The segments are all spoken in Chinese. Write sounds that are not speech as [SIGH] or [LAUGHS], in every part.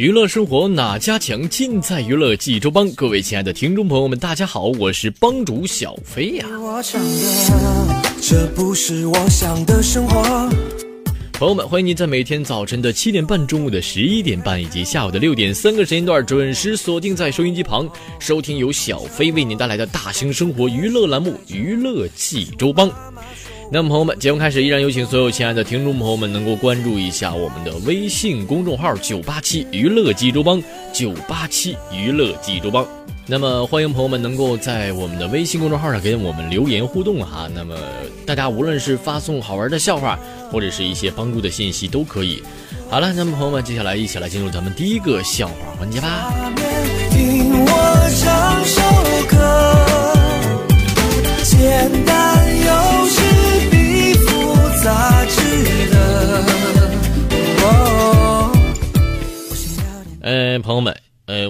娱乐生活哪家强？尽在娱乐济州帮。各位亲爱的听众朋友们，大家好，我是帮主小飞呀。朋友们，欢迎您在每天早晨的七点半、中午的十一点半以及下午的六点三个时间段准时锁定在收音机旁，收听由小飞为您带来的大型生活娱乐栏目《娱乐济州帮》。那么，朋友们，节目开始，依然有请所有亲爱的听众朋友们能够关注一下我们的微信公众号“九八七娱乐济州帮”，九八七娱乐济州帮。那么，欢迎朋友们能够在我们的微信公众号上给我们留言互动哈。那么，大家无论是发送好玩的笑话，或者是一些帮助的信息都可以。好了，那么朋友们，接下来一起来进入咱们第一个笑话环节吧。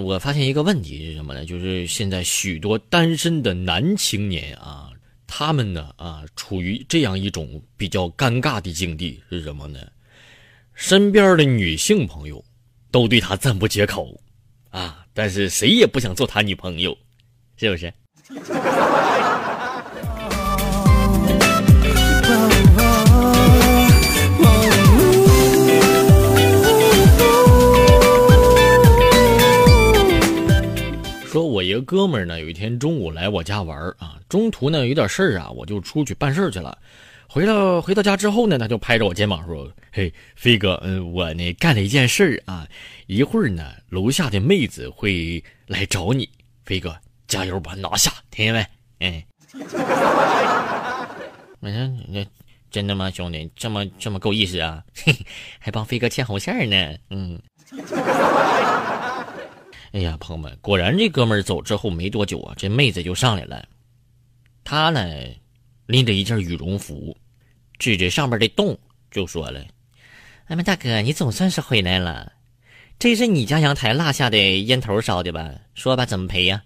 我发现一个问题是什么呢？就是现在许多单身的男青年啊，他们呢啊，处于这样一种比较尴尬的境地是什么呢？身边的女性朋友都对他赞不绝口啊，但是谁也不想做他女朋友，是不是？哥们儿呢，有一天中午来我家玩啊，中途呢有点事儿啊，我就出去办事儿去了。回到回到家之后呢，他就拍着我肩膀说：“嘿，飞哥，嗯，我呢干了一件事儿啊，一会儿呢楼下的妹子会来找你，飞哥加油吧，拿下，听见没？[LAUGHS] 哎，我说那真的吗，兄弟，这么这么够意思啊？嘿，还帮飞哥牵红线呢，嗯。”哎呀，朋友们，果然这哥们儿走之后没多久啊，这妹子就上来了。他呢，拎着一件羽绒服，指着上面的洞就说了：“哎妈，大哥，你总算是回来了。这是你家阳台落下的烟头烧的吧？说吧，怎么赔呀？”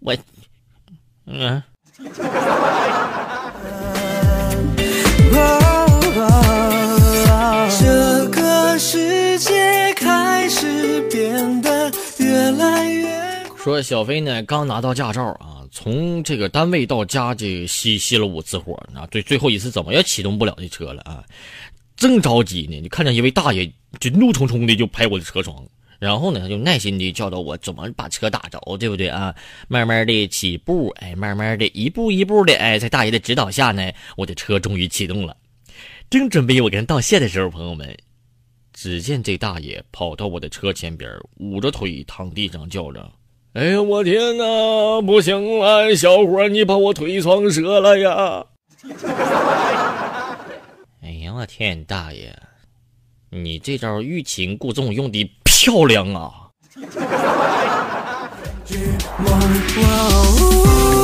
我，嗯。说小飞呢，刚拿到驾照啊，从这个单位到家这熄熄了五次火啊，最最后一次怎么也启动不了这车了啊，正着急呢，就看见一位大爷就怒冲冲的就拍我的车窗，然后呢，他就耐心的教导我怎么把车打着，对不对啊？慢慢的起步，哎，慢慢的一步一步的，哎，在大爷的指导下呢，我的车终于启动了。正准备我跟他道谢的时候，朋友们，只见这大爷跑到我的车前边，捂着腿躺地上叫着。哎呀，我天哪！不行了，小伙，你把我腿撞折了呀！[LAUGHS] 哎呀，我天，大爷，你这招欲擒故纵用的漂亮啊！[LAUGHS]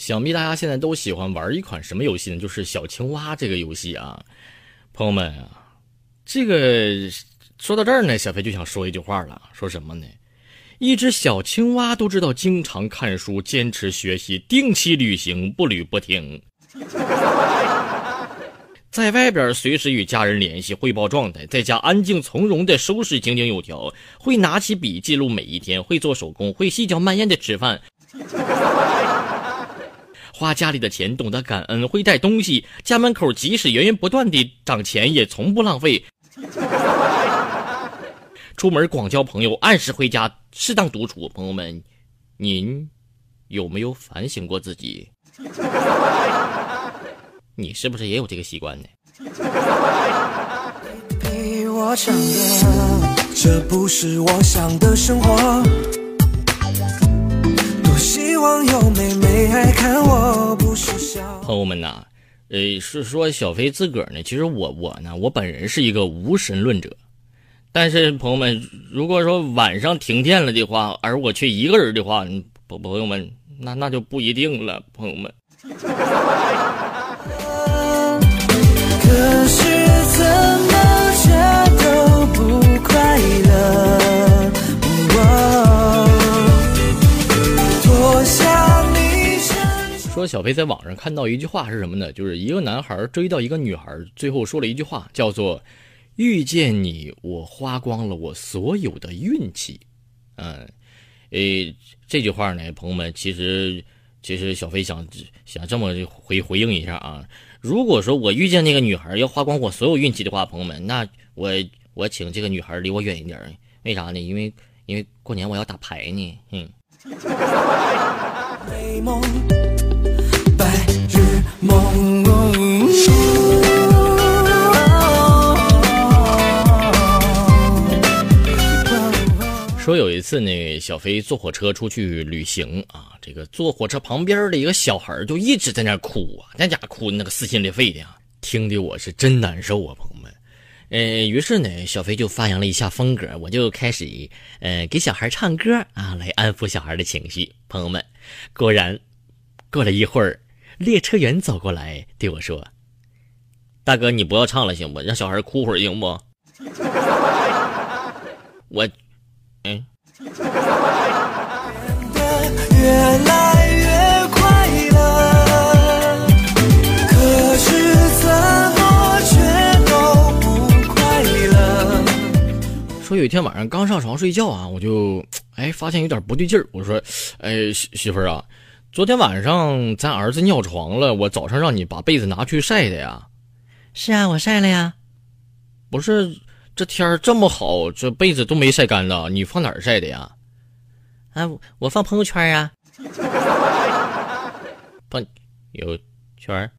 想必大家现在都喜欢玩一款什么游戏呢？就是小青蛙这个游戏啊，朋友们啊，这个说到这儿呢，小飞就想说一句话了，说什么呢？一只小青蛙都知道经常看书、坚持学习、定期旅行、不旅不停。在外边随时与家人联系汇报状态，在家安静从容的收拾井井有条，会拿起笔记录每一天，会做手工，会细嚼慢咽的吃饭，花家里的钱懂得感恩，会带东西，家门口即使源源不断的涨钱也从不浪费，[LAUGHS] 出门广交朋友，按时回家，适当独处。朋友们，您有没有反省过自己？[LAUGHS] 你是不是也有这个习惯呢？陪我唱歌，这不是我想的生活朋友们呐，呃，是说小飞自个儿呢。其实我我呢，我本人是一个无神论者。但是朋友们，如果说晚上停电了的话，而我却一个人的话，朋朋友们，那那就不一定了，朋友们。小飞在网上看到一句话是什么呢？就是一个男孩追到一个女孩，最后说了一句话，叫做“遇见你，我花光了我所有的运气。”嗯，诶，这句话呢，朋友们，其实其实小飞想想这么回回应一下啊。如果说我遇见那个女孩要花光我所有运气的话，朋友们，那我我请这个女孩离我远一点为啥呢？因为因为过年我要打牌呢。嗯。说有一次呢，小飞坐火车出去旅行啊，这个坐火车旁边的一个小孩就一直在那哭啊，那家哭那个撕心裂肺的啊，听的我是真难受啊，朋友们。呃，于是呢，小飞就发扬了一下风格，我就开始呃给小孩唱歌啊，来安抚小孩的情绪。朋友们，果然，过了一会儿，列车员走过来对我说：“大哥，你不要唱了行不？让小孩哭会儿行不？” [LAUGHS] 我。嗯。说有一天晚上刚上床睡觉啊，我就哎发现有点不对劲儿。我说，哎媳媳妇儿啊，昨天晚上咱儿子尿床了，我早上让你把被子拿去晒的呀。是啊，我晒了呀。不是。这天儿这么好，这被子都没晒干呢，你放哪儿晒的呀？啊，我放朋友圈啊。朋友圈。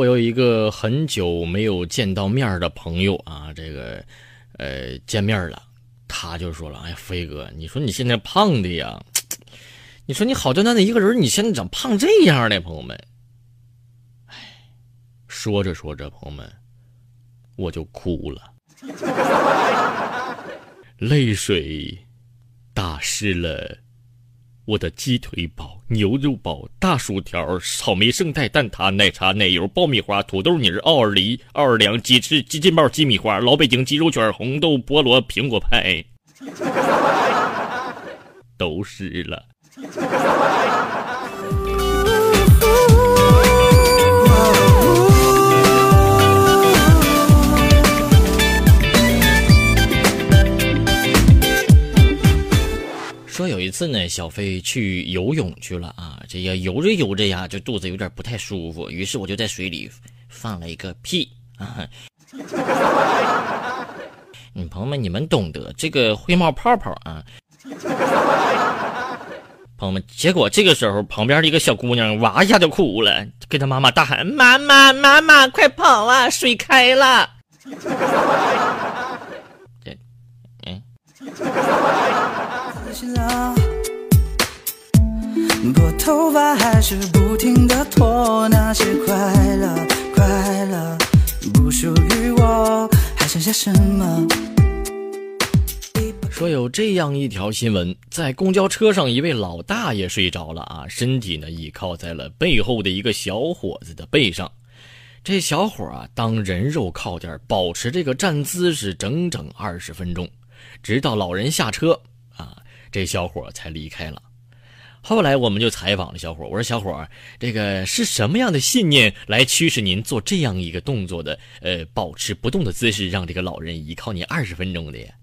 我有一个很久没有见到面的朋友啊，这个呃见面了。他就说了：“哎，飞哥，你说你现在胖的呀？[TSK] 你说你好端端的一个人，你现在长胖这样的，朋友们。哎，说着说着，朋友们，我就哭了，[LAUGHS] 泪水打湿了我的鸡腿堡、牛肉堡、大薯条、草莓圣代、蛋挞、奶茶、奶油、爆米花、土豆泥、奥尔梨、奥尔良、鸡翅、鸡筋包、鸡米花、老北京鸡肉卷、红豆菠萝苹果派，[LAUGHS] 都是了。说有一次呢，小飞去游泳去了啊，这个游着游着呀，就肚子有点不太舒服，于是我就在水里放了一个屁 [LAUGHS] 啊。嗯，朋友们，你们懂得，这个会冒泡泡啊。朋友们，结果这个时候，旁边的一个小姑娘哇一下就哭了，跟她妈妈大喊：“妈妈，妈妈，快跑啊，水开了！”这，嗯。拨头发还是不停的拖，那些快乐快乐不属于我，还剩下什么？说有这样一条新闻，在公交车上，一位老大爷睡着了啊，身体呢倚靠在了背后的一个小伙子的背上。这小伙啊，当人肉靠垫，保持这个站姿是整整二十分钟，直到老人下车，这小伙才离开了。后来我们就采访了小伙，我说：“小伙，这个是什么样的信念来驱使您做这样一个动作的？呃，保持不动的姿势，让这个老人依靠你二十分钟的呀？”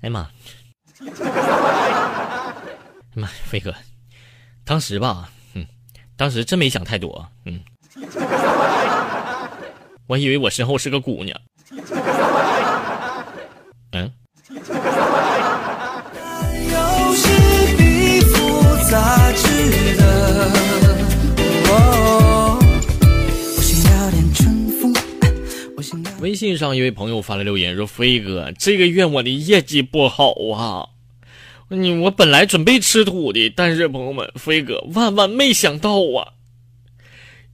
哎呀妈！妈，飞哥，当时吧，嗯，当时真没想太多，嗯，[LAUGHS] 我以为我身后是个姑娘，[LAUGHS] 嗯。微信上一位朋友发来留言说：“飞哥，这个月我的业绩不好啊，你我本来准备吃土的，但是朋友们，飞哥万万没想到啊，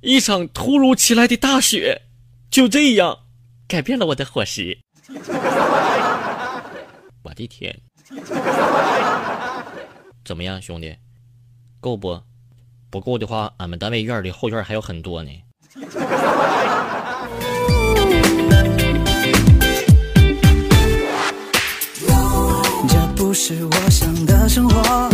一场突如其来的大雪就这样改变了我的伙食。[LAUGHS] 我的天，怎么样，兄弟，够不？不够的话，俺们单位院里后院还有很多呢。”这不是我想的生活。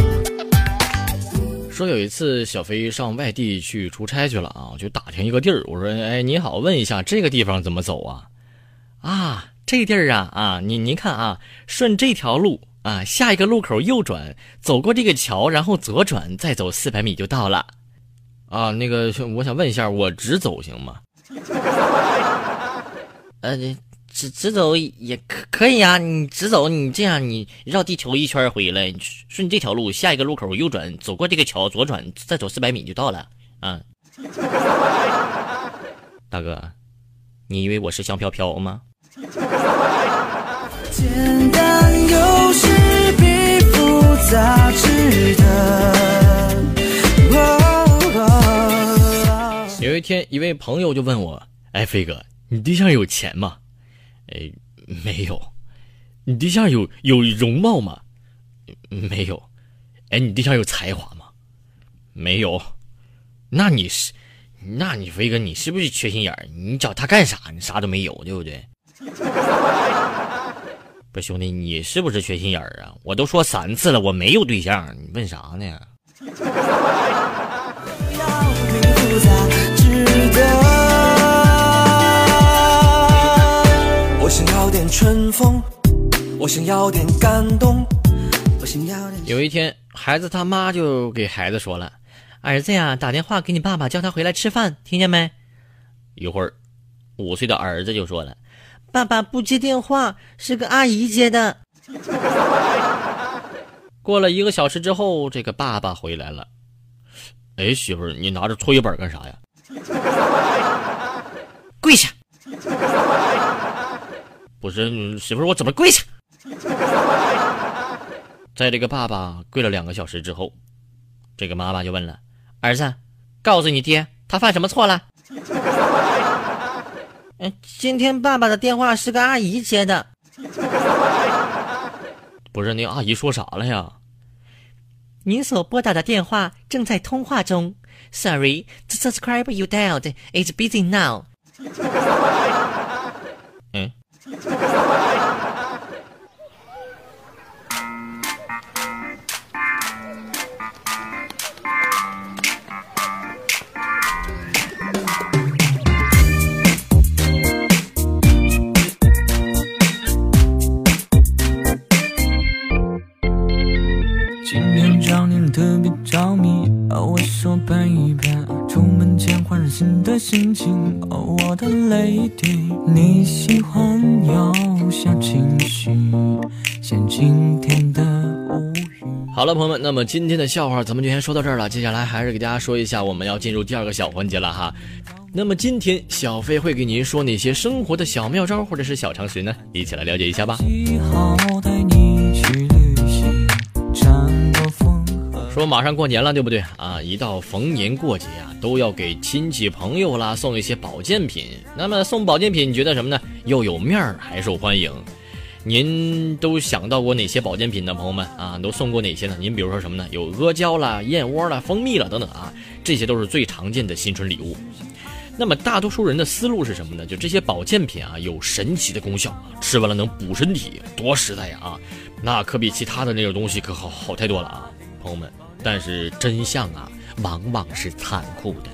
说有一次小飞上外地去出差去了啊，我就打听一个地儿。我说：“哎，你好，问一下这个地方怎么走啊？”啊，这地儿啊啊，您您看啊，顺这条路啊，下一个路口右转，走过这个桥，然后左转，再走四百米就到了。啊，那个我想问一下，我直走行吗？[LAUGHS] 呃。直直走也可可以啊，你直走，你这样你绕地球一圈回来，顺这条路，下一个路口右转，走过这个桥，左转，再走四百米就到了啊。[LAUGHS] 大哥，你以为我是香飘飘吗？有 [LAUGHS] 一天，一位朋友就问我：“哎，飞哥，你对象有钱吗？”哎，没有，你对象有有容貌吗？没有。哎，你对象有才华吗？没有。那你是，那你飞哥，你是不是缺心眼儿？你找他干啥？你啥都没有，对不对？[LAUGHS] 不兄弟，你是不是缺心眼儿啊？我都说三次了，我没有对象，你问啥呢？风，我想要点感动。我想要点。有一天，孩子他妈就给孩子说了：“儿子呀，打电话给你爸爸，叫他回来吃饭，听见没？”一会儿，五岁的儿子就说了：“爸爸不接电话，是个阿姨接的。[LAUGHS] ”过了一个小时之后，这个爸爸回来了。哎，媳妇儿，你拿着作业本干啥呀？[LAUGHS] 跪下。不是媳妇儿，我怎么跪下？[LAUGHS] 在这个爸爸跪了两个小时之后，这个妈妈就问了：“儿子，告诉你爹，他犯什么错了？” [LAUGHS] 嗯，今天爸爸的电话是个阿姨接的。[LAUGHS] 不是那阿姨说啥了呀？您所拨打的电话正在通话中。Sorry, the subscriber you dialed is busy now. 嗯。[LAUGHS] 今天找你特别着迷，我说拍一拍，出门前换上新的心情，我的 lady，你喜欢有小情绪，像今天的无语。好了，朋友们，那么今天的笑话咱们就先说到这儿了，接下来还是给大家说一下，我们要进入第二个小环节了哈。那么今天小飞会给您说哪些生活的小妙招或者是小常识呢？一起来了解一下吧。说马上过年了，对不对啊？一到逢年过节啊，都要给亲戚朋友啦送一些保健品。那么送保健品，你觉得什么呢？又有面儿还受欢迎。您都想到过哪些保健品呢？朋友们啊，都送过哪些呢？您比如说什么呢？有阿胶啦、燕窝啦、蜂蜜啦等等啊，这些都是最常见的新春礼物。那么大多数人的思路是什么呢？就这些保健品啊，有神奇的功效，吃完了能补身体，多实在呀啊！那可比其他的那种东西可好好太多了啊，朋友们。但是真相啊，往往是残酷的。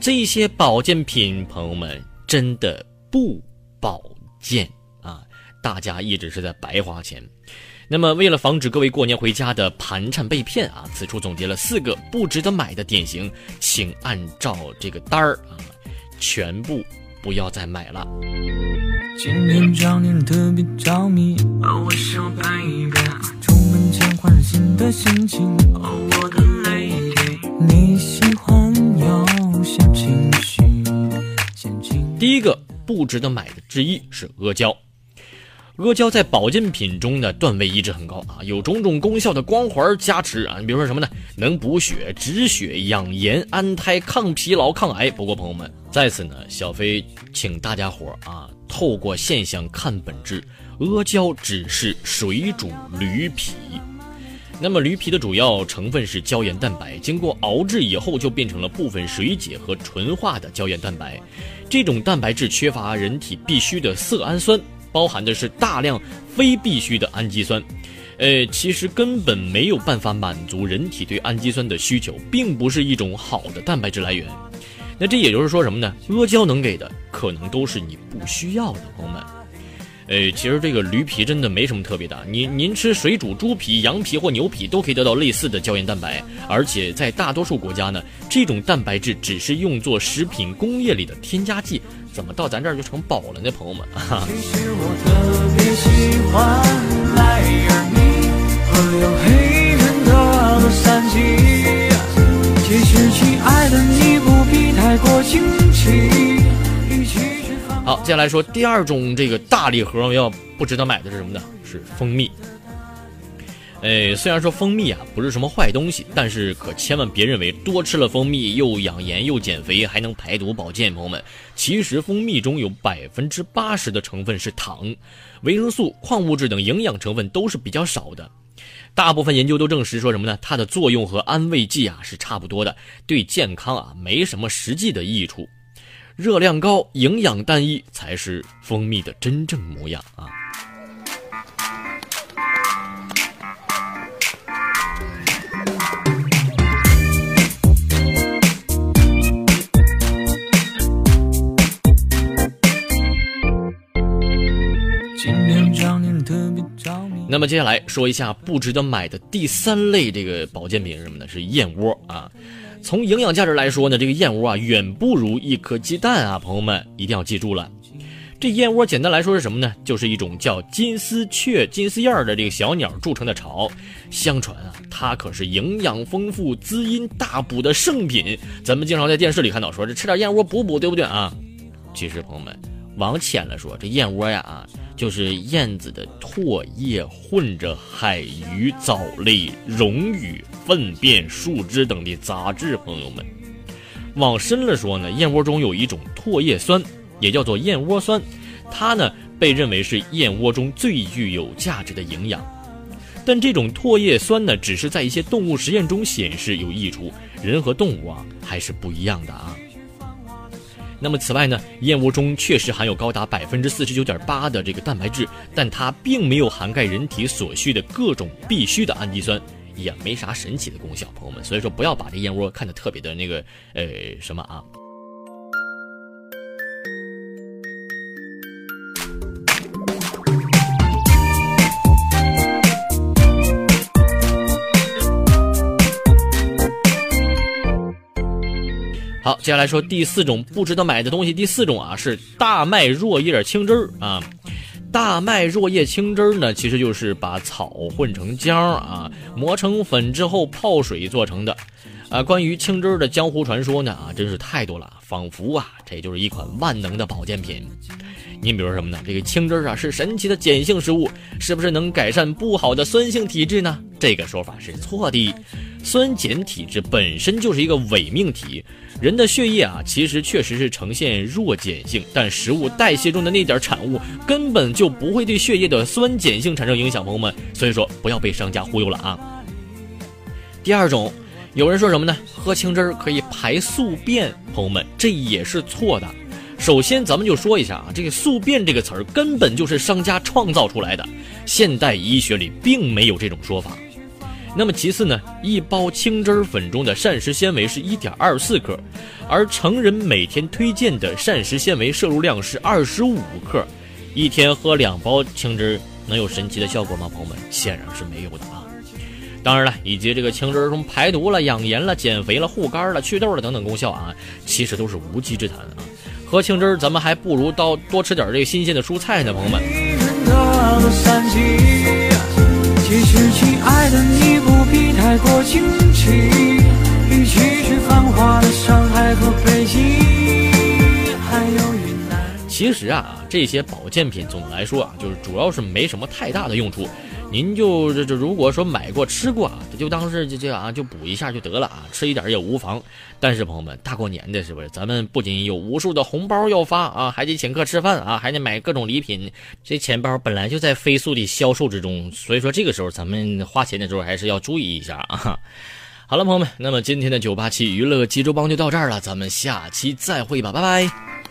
这些保健品，朋友们真的不保健啊！大家一直是在白花钱。那么，为了防止各位过年回家的盘缠被骗啊，此处总结了四个不值得买的典型，请按照这个单儿啊。全部不要再买了。今天找你特别着迷，我想拍一遍。出门前换新的心情，我的 lady。你喜欢有些情绪。第一个不值得买的之一是阿胶。阿胶在保健品中的，段位一直很高啊，有种种功效的光环加持啊。你比如说什么呢？能补血、止血、养颜、安胎、抗疲劳、抗癌。不过朋友们，在此呢，小飞请大家伙啊，透过现象看本质，阿胶只是水煮驴皮。那么驴皮的主要成分是胶原蛋白，经过熬制以后就变成了部分水解和纯化的胶原蛋白。这种蛋白质缺乏人体必需的色氨酸。包含的是大量非必需的氨基酸，呃，其实根本没有办法满足人体对氨基酸的需求，并不是一种好的蛋白质来源。那这也就是说什么呢？阿胶能给的可能都是你不需要的，朋友们。呃，其实这个驴皮真的没什么特别的，您您吃水煮猪皮、羊皮或牛皮都可以得到类似的胶原蛋白，而且在大多数国家呢，这种蛋白质只是用作食品工业里的添加剂。怎么到咱这儿就成宝了呢，朋友们？好，接下来说第二种这个大礼盒要不值得买的是什么呢？是蜂蜜。哎，虽然说蜂蜜啊不是什么坏东西，但是可千万别认为多吃了蜂蜜又养颜又减肥还能排毒保健。朋友们，其实蜂蜜中有百分之八十的成分是糖，维生素、矿物质等营养成分都是比较少的。大部分研究都证实说什么呢？它的作用和安慰剂啊是差不多的，对健康啊没什么实际的益处。热量高、营养单一才是蜂蜜的真正模样啊。那么接下来说一下不值得买的第三类这个保健品是什么呢？是燕窝啊。从营养价值来说呢，这个燕窝啊远不如一颗鸡蛋啊。朋友们一定要记住了，这燕窝简单来说是什么呢？就是一种叫金丝雀、金丝燕的这个小鸟筑成的巢。相传啊，它可是营养丰富、滋阴大补的圣品。咱们经常在电视里看到说这吃点燕窝补补，对不对啊？其实朋友们。往浅了说，这燕窝呀啊，就是燕子的唾液混着海鱼、藻类、溶羽、粪便、树枝等的杂质。朋友们，往深了说呢，燕窝中有一种唾液酸，也叫做燕窝酸，它呢被认为是燕窝中最具有价值的营养。但这种唾液酸呢，只是在一些动物实验中显示有益处，人和动物啊还是不一样的啊。那么此外呢，燕窝中确实含有高达百分之四十九点八的这个蛋白质，但它并没有涵盖人体所需的各种必需的氨基酸，也没啥神奇的功效，朋友们。所以说不要把这燕窝看得特别的那个呃什么啊。接下来说第四种不值得买的东西。第四种啊是大麦若叶青汁儿啊。大麦若叶青汁儿呢，其实就是把草混成浆啊，磨成粉之后泡水做成的。啊，关于青汁儿的江湖传说呢啊，真是太多了，仿佛啊这就是一款万能的保健品。你比如什么呢？这个青汁儿啊是神奇的碱性食物，是不是能改善不好的酸性体质呢？这个说法是错的。酸碱体质本身就是一个伪命题，人的血液啊其实确实是呈现弱碱性，但食物代谢中的那点产物根本就不会对血液的酸碱性产生影响，朋友们，所以说不要被商家忽悠了啊。第二种，有人说什么呢？喝青汁儿可以排宿便，朋友们，这也是错的。首先，咱们就说一下啊，这个“宿便”这个词儿根本就是商家创造出来的，现代医学里并没有这种说法。那么其次呢，一包青汁粉中的膳食纤维是一点二四克，而成人每天推荐的膳食纤维摄入量是二十五克，一天喝两包青汁能有神奇的效果吗？朋友们，显然是没有的啊。当然了，以及这个青汁儿中排毒了、养颜了、减肥了、护肝了、祛痘了等等功效啊，其实都是无稽之谈啊。喝青汁儿，咱们还不如到多吃点这个新鲜的蔬菜呢，朋友们。其实，亲爱的你不必太过惊奇，比起去繁华的上海和北其实啊，这些保健品总的来说啊，就是主要是没什么太大的用处。您就这这，如果说买过吃过啊，就当是这这啊，就补一下就得了啊，吃一点也无妨。但是朋友们，大过年的是不是？咱们不仅有无数的红包要发啊，还得请客吃饭啊，还得买各种礼品。这钱包本来就在飞速的销售之中，所以说这个时候咱们花钱的时候还是要注意一下啊。好了，朋友们，那么今天的九八七娱乐济州帮就到这儿了，咱们下期再会吧，拜拜。